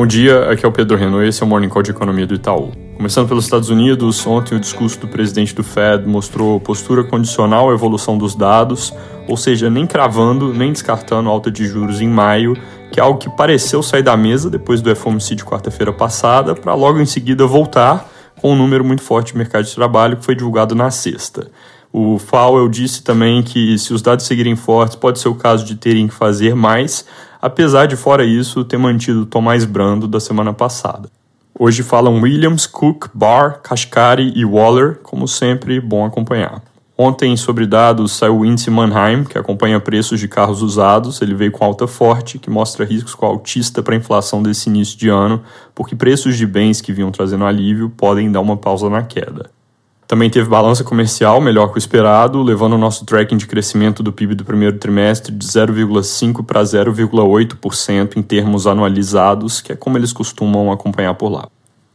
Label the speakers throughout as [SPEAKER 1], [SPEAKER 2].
[SPEAKER 1] Bom dia, aqui é o Pedro Renault e esse é o Morning Call de Economia do Itaú. Começando pelos Estados Unidos, ontem o discurso do presidente do Fed mostrou postura condicional à evolução dos dados, ou seja, nem cravando nem descartando alta de juros em maio, que é algo que pareceu sair da mesa depois do FOMC de quarta-feira passada, para logo em seguida voltar com um número muito forte de mercado de trabalho que foi divulgado na sexta. O Powell disse também que se os dados seguirem fortes, pode ser o caso de terem que fazer mais, apesar de, fora isso, ter mantido o tom mais brando da semana passada. Hoje falam Williams, Cook, Barr, Kashkari e Waller, como sempre, bom acompanhar. Ontem, sobre dados, saiu o índice Mannheim, que acompanha preços de carros usados. Ele veio com alta forte, que mostra riscos com altista para a inflação desse início de ano, porque preços de bens que vinham trazendo alívio podem dar uma pausa na queda. Também teve balança comercial melhor que o esperado, levando o nosso tracking de crescimento do PIB do primeiro trimestre de 0,5% para 0,8% em termos anualizados, que é como eles costumam acompanhar por lá.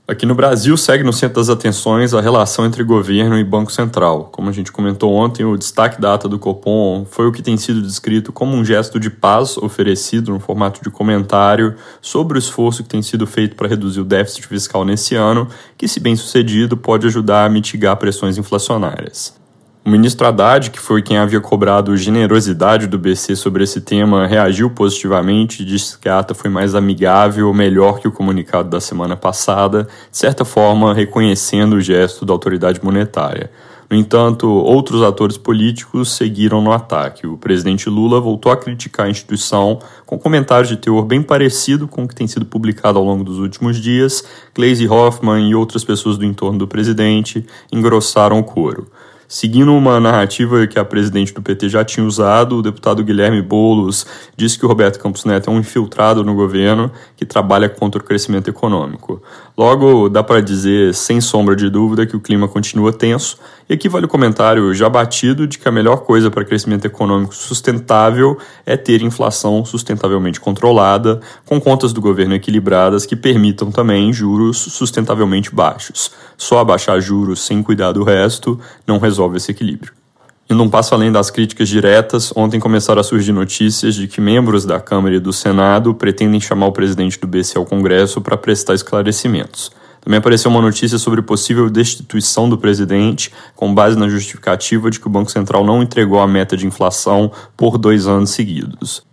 [SPEAKER 1] Aqui no Brasil segue no centro das atenções a relação entre governo e Banco Central. Como a gente comentou ontem, o destaque da ata do Copom foi o que tem sido descrito como um gesto de paz oferecido no formato de comentário sobre o esforço que tem sido feito para reduzir o déficit fiscal nesse ano, que, se bem sucedido, pode ajudar a mitigar pressões inflacionárias. O ministro Haddad, que foi quem havia cobrado generosidade do BC sobre esse tema, reagiu positivamente e disse que a ata foi mais amigável, melhor que o comunicado da semana passada, de certa forma reconhecendo o gesto da autoridade monetária. No entanto, outros atores políticos seguiram no ataque. O presidente Lula voltou a criticar a instituição com comentários de teor bem parecido com o que tem sido publicado ao longo dos últimos dias. Gleisi Hoffmann e outras pessoas do entorno do presidente engrossaram o coro. Seguindo uma narrativa que a presidente do PT já tinha usado, o deputado Guilherme Boulos disse que o Roberto Campos Neto é um infiltrado no governo que trabalha contra o crescimento econômico. Logo, dá para dizer, sem sombra de dúvida, que o clima continua tenso, e aqui vale o comentário já batido de que a melhor coisa para crescimento econômico sustentável é ter inflação sustentavelmente controlada, com contas do governo equilibradas que permitam também juros sustentavelmente baixos. Só abaixar juros sem cuidar do resto não resolve esse equilíbrio. Indo um passo além das críticas diretas, ontem começaram a surgir notícias de que membros da Câmara e do Senado pretendem chamar o presidente do BC ao Congresso para prestar esclarecimentos. Também apareceu uma notícia sobre possível destituição do presidente, com base na justificativa de que o Banco Central não entregou a meta de inflação por dois anos seguidos.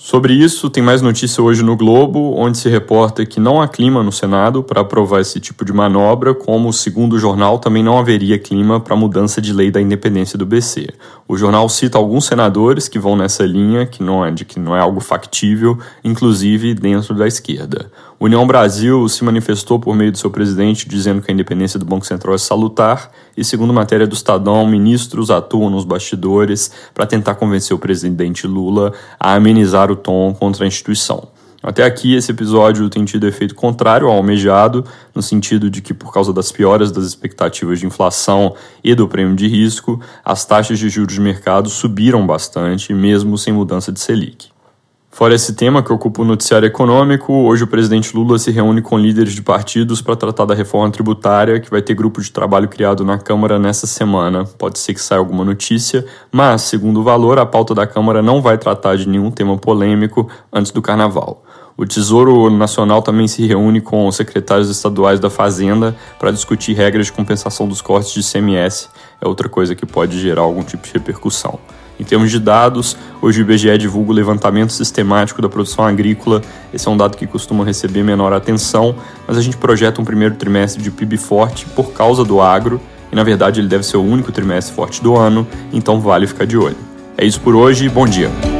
[SPEAKER 1] Sobre isso, tem mais notícia hoje no Globo, onde se reporta que não há clima no Senado para aprovar esse tipo de manobra, como, segundo o jornal, também não haveria clima para mudança de lei da independência do BC. O jornal cita alguns senadores que vão nessa linha, que não é de que não é algo factível, inclusive dentro da esquerda. União Brasil se manifestou por meio do seu presidente dizendo que a independência do Banco Central é salutar e, segundo matéria do Estadão, ministros atuam nos bastidores para tentar convencer o presidente Lula a amenizar o tom contra a instituição. Até aqui, esse episódio tem tido efeito contrário ao almejado, no sentido de que, por causa das pioras das expectativas de inflação e do prêmio de risco, as taxas de juros de mercado subiram bastante, mesmo sem mudança de Selic. Fora esse tema que ocupa o noticiário econômico, hoje o presidente Lula se reúne com líderes de partidos para tratar da reforma tributária, que vai ter grupo de trabalho criado na Câmara nessa semana. Pode ser que saia alguma notícia, mas, segundo o valor, a pauta da Câmara não vai tratar de nenhum tema polêmico antes do carnaval. O Tesouro Nacional também se reúne com os secretários estaduais da Fazenda para discutir regras de compensação dos cortes de ICMS. É outra coisa que pode gerar algum tipo de repercussão. Em termos de dados, hoje o IBGE divulga o levantamento sistemático da produção agrícola. Esse é um dado que costuma receber menor atenção, mas a gente projeta um primeiro trimestre de PIB forte por causa do agro, e na verdade ele deve ser o único trimestre forte do ano, então vale ficar de olho. É isso por hoje, bom dia!